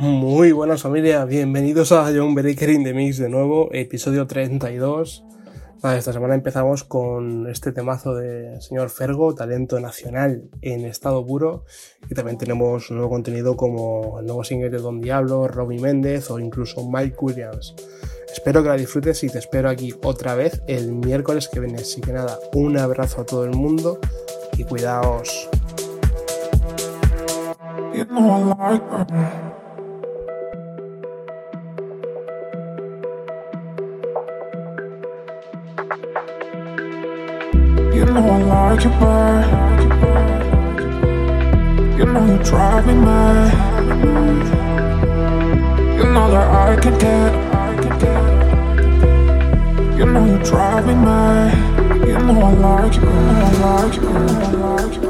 Muy buenas familia, bienvenidos a John Breaker in the Mix de nuevo, episodio 32. esta semana empezamos con este temazo de señor Fergo, talento nacional en estado puro. Y también tenemos nuevo contenido como el nuevo single de Don Diablo, Robbie Méndez o incluso Mike Williams. Espero que la disfrutes y te espero aquí otra vez el miércoles que viene. Así que nada, un abrazo a todo el mundo y cuidaos. Know I like. You like you, know you drive me mad. You know that I can get. You know you drive me mad. You know I like you. I like you. I like you.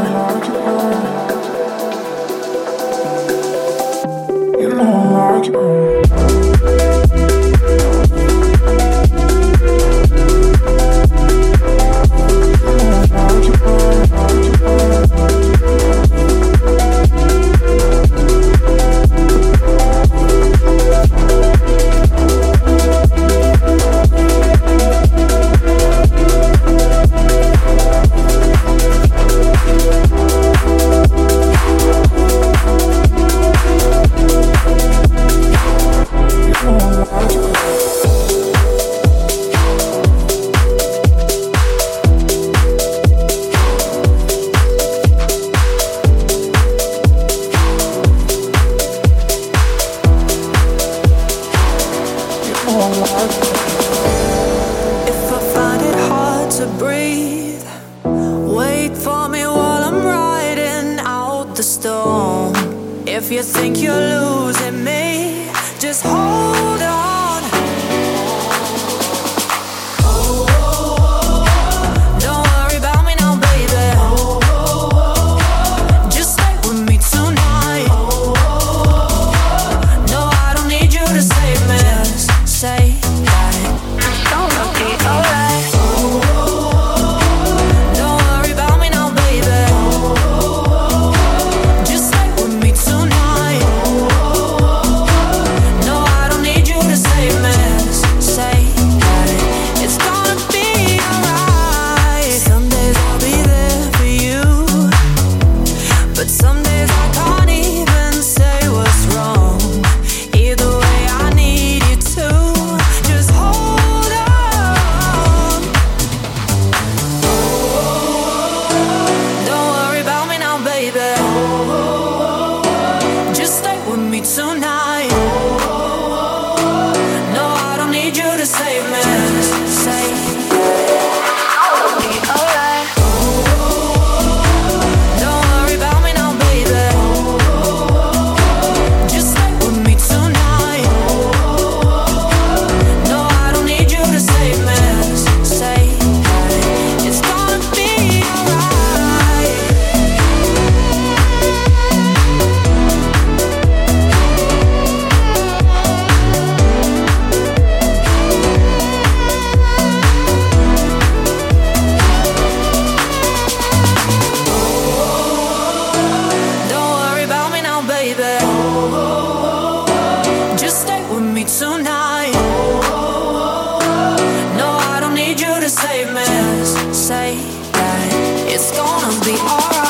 It's gonna be alright.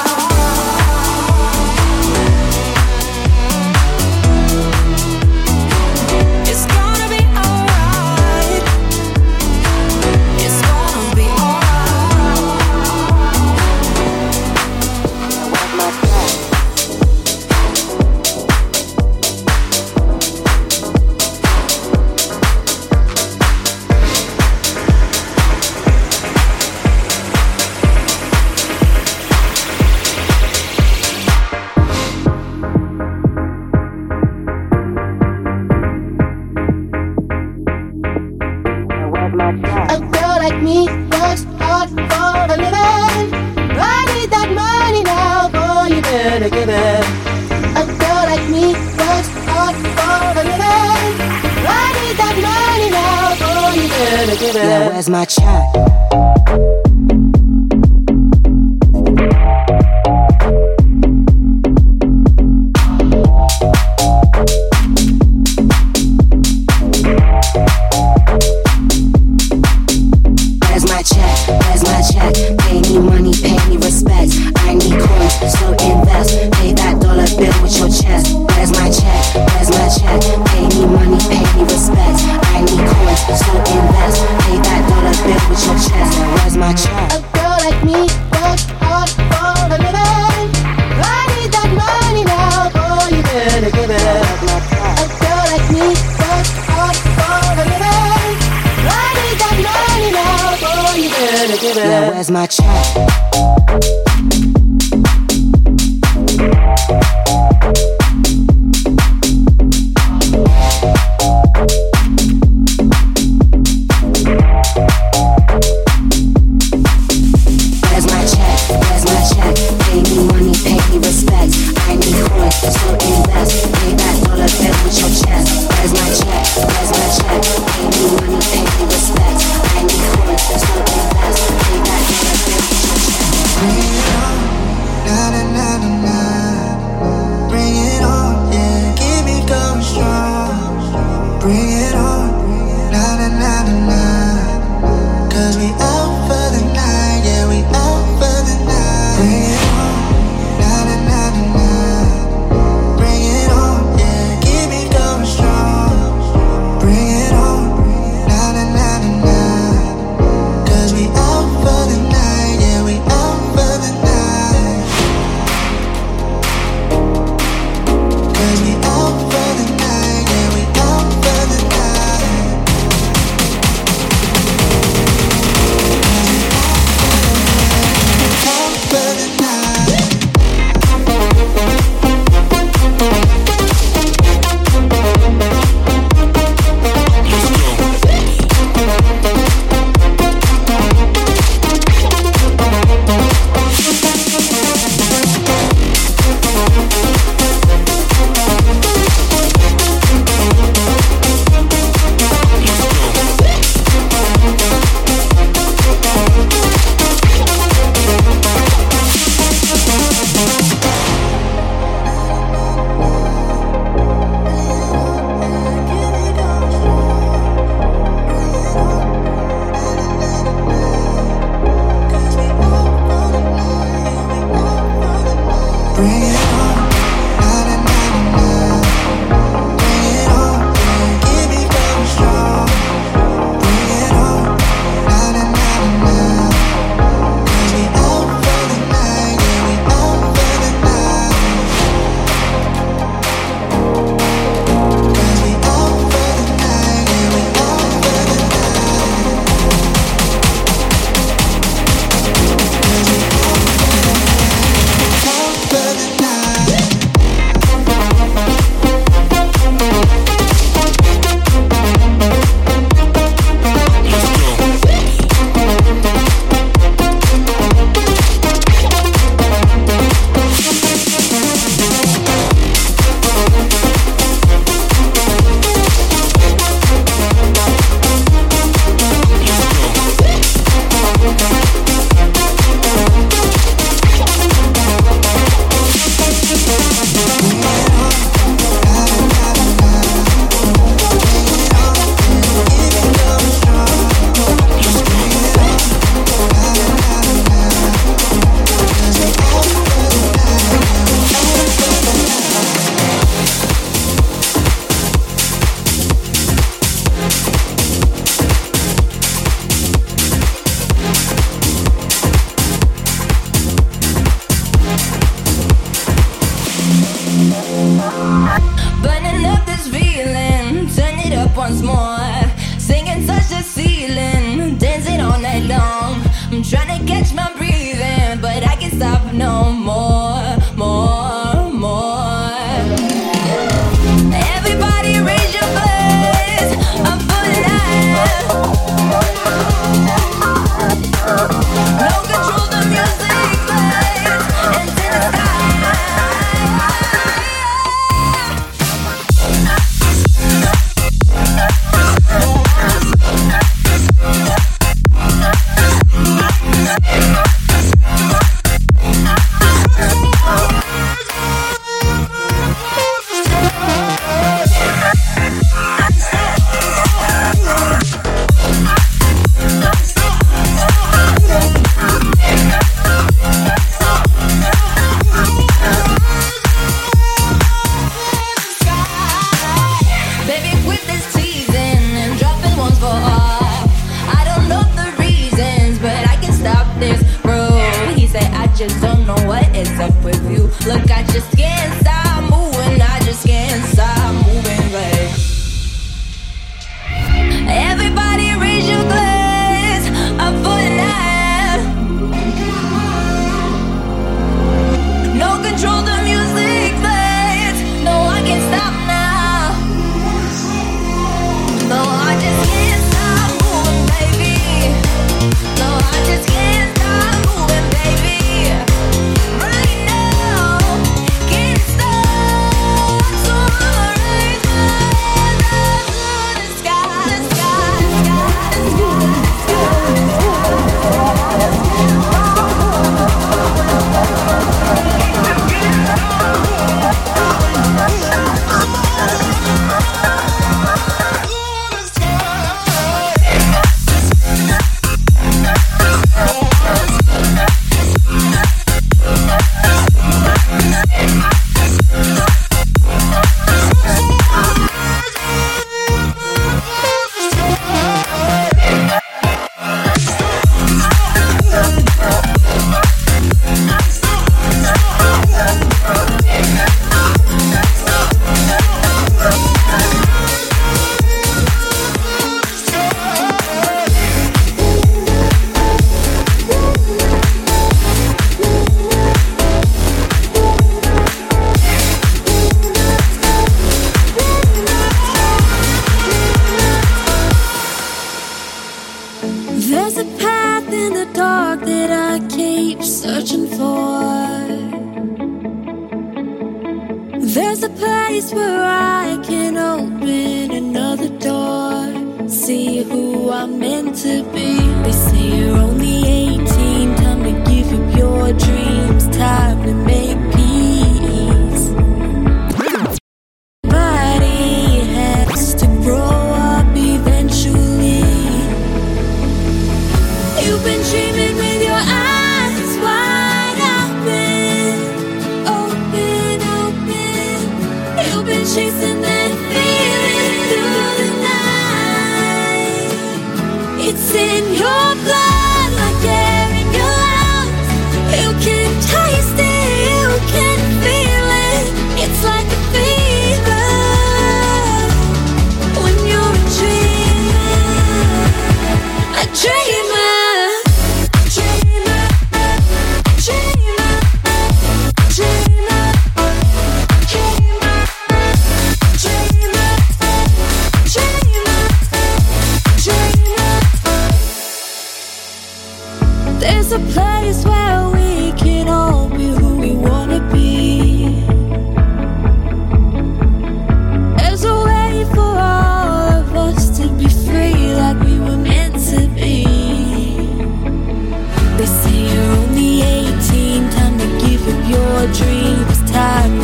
Dreams, time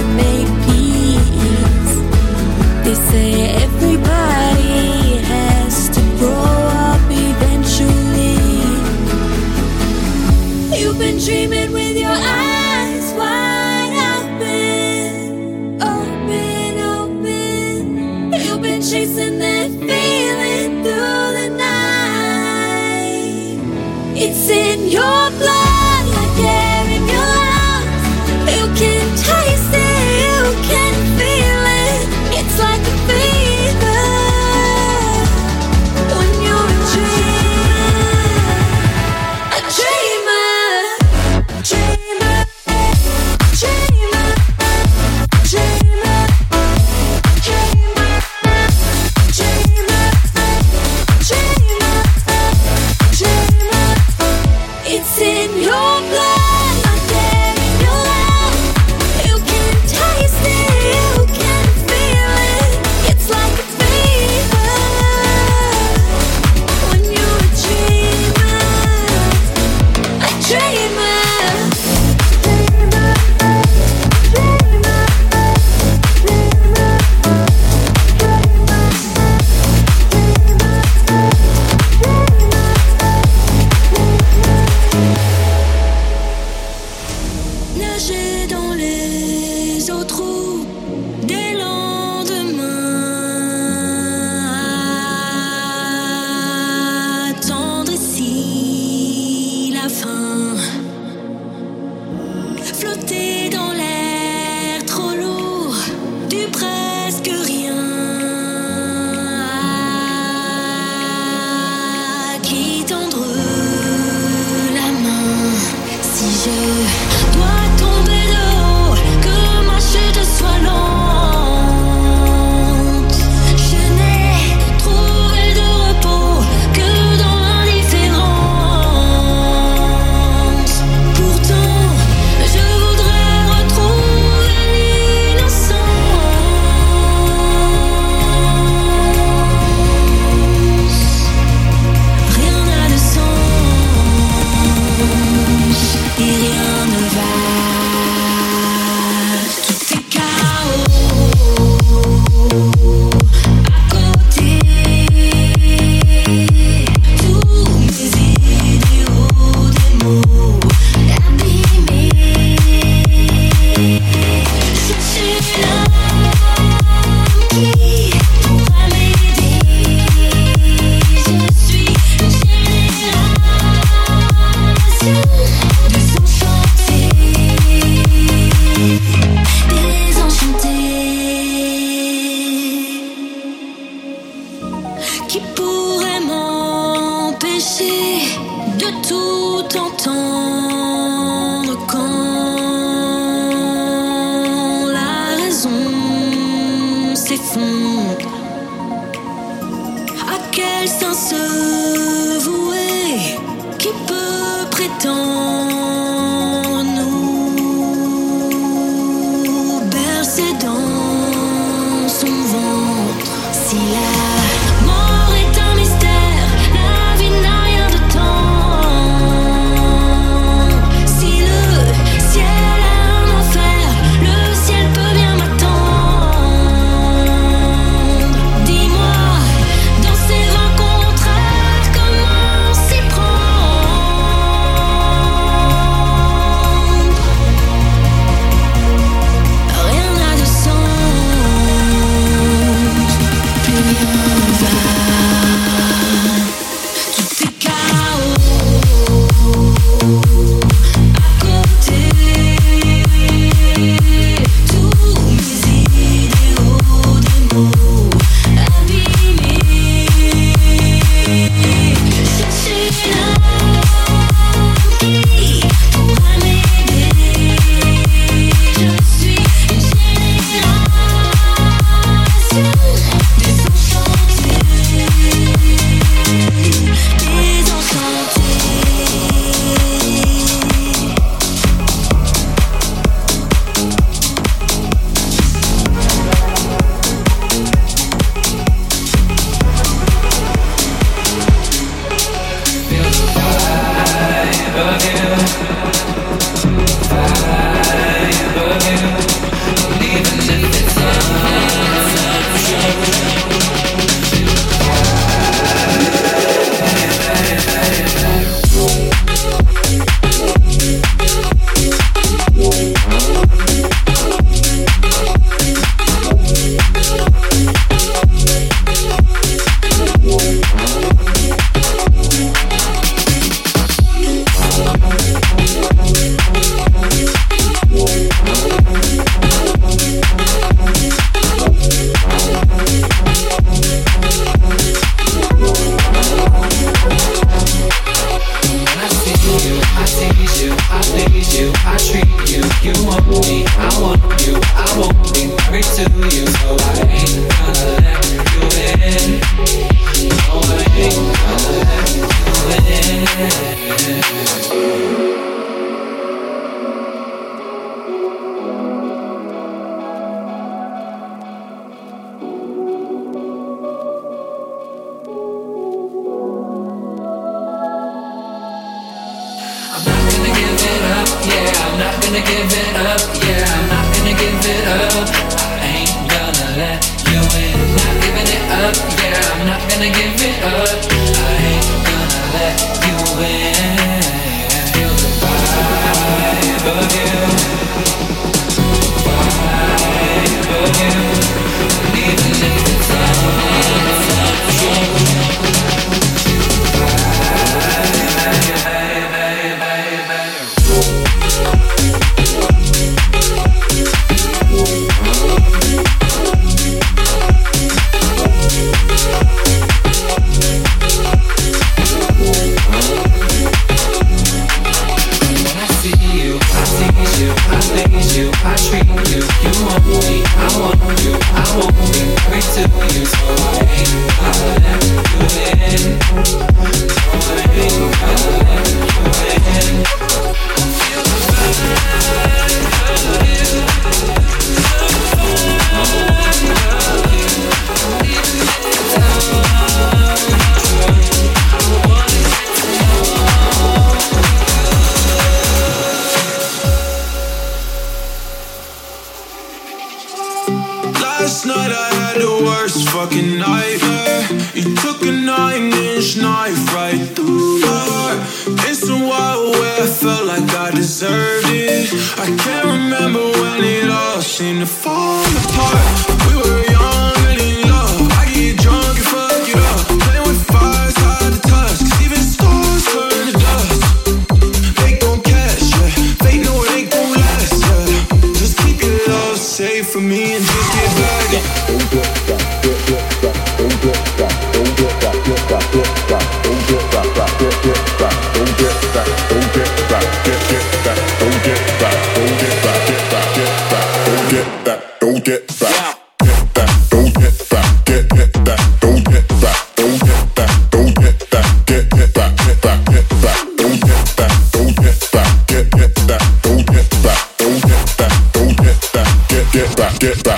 don't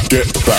Get back.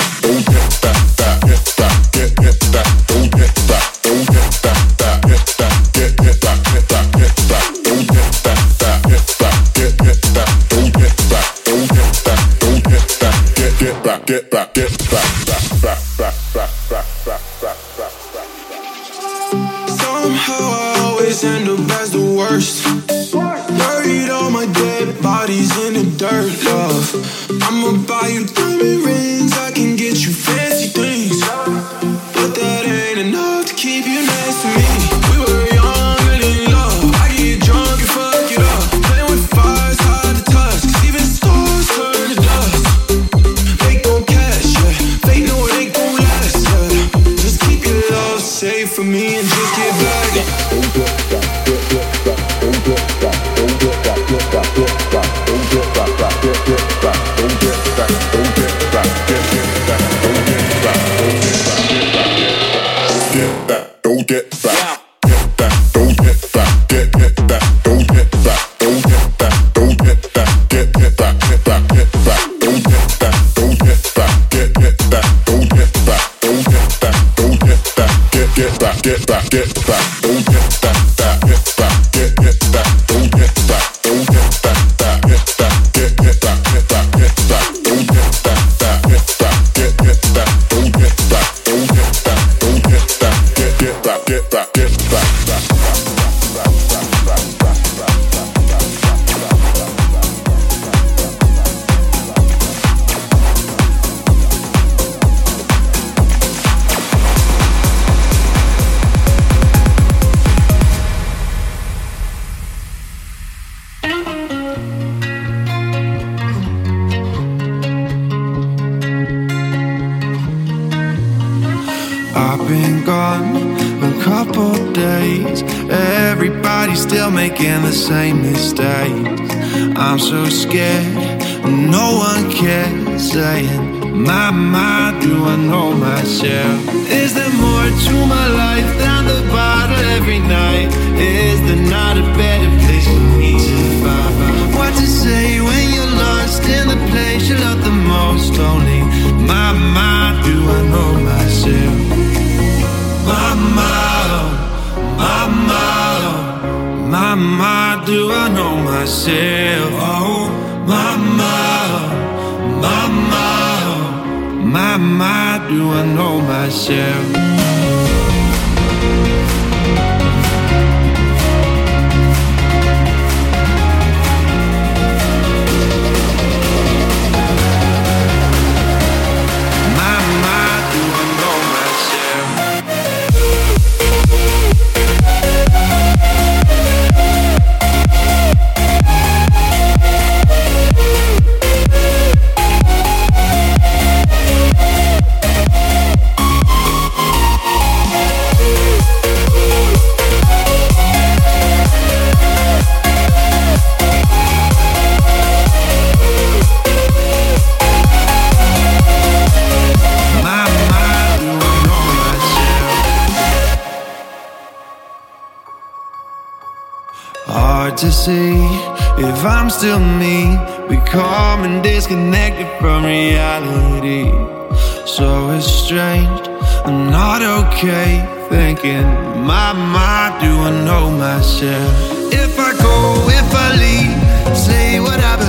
been gone a couple days. Everybody's still making the same mistakes. I'm so scared, no one cares. Saying, My, my, do I know myself? Is there more to my life than the bottle every night? Is there not a better place for me to find? What to say when you're lost in the place you love the most? Only, my, my, do I know myself? my motto, my my. Do I know myself? Oh, my motto, my my. Do I know myself? still me. Become and disconnected from reality. So it's strange, I'm not okay. Thinking, my mind, do I know myself? If I go, if I leave, say what I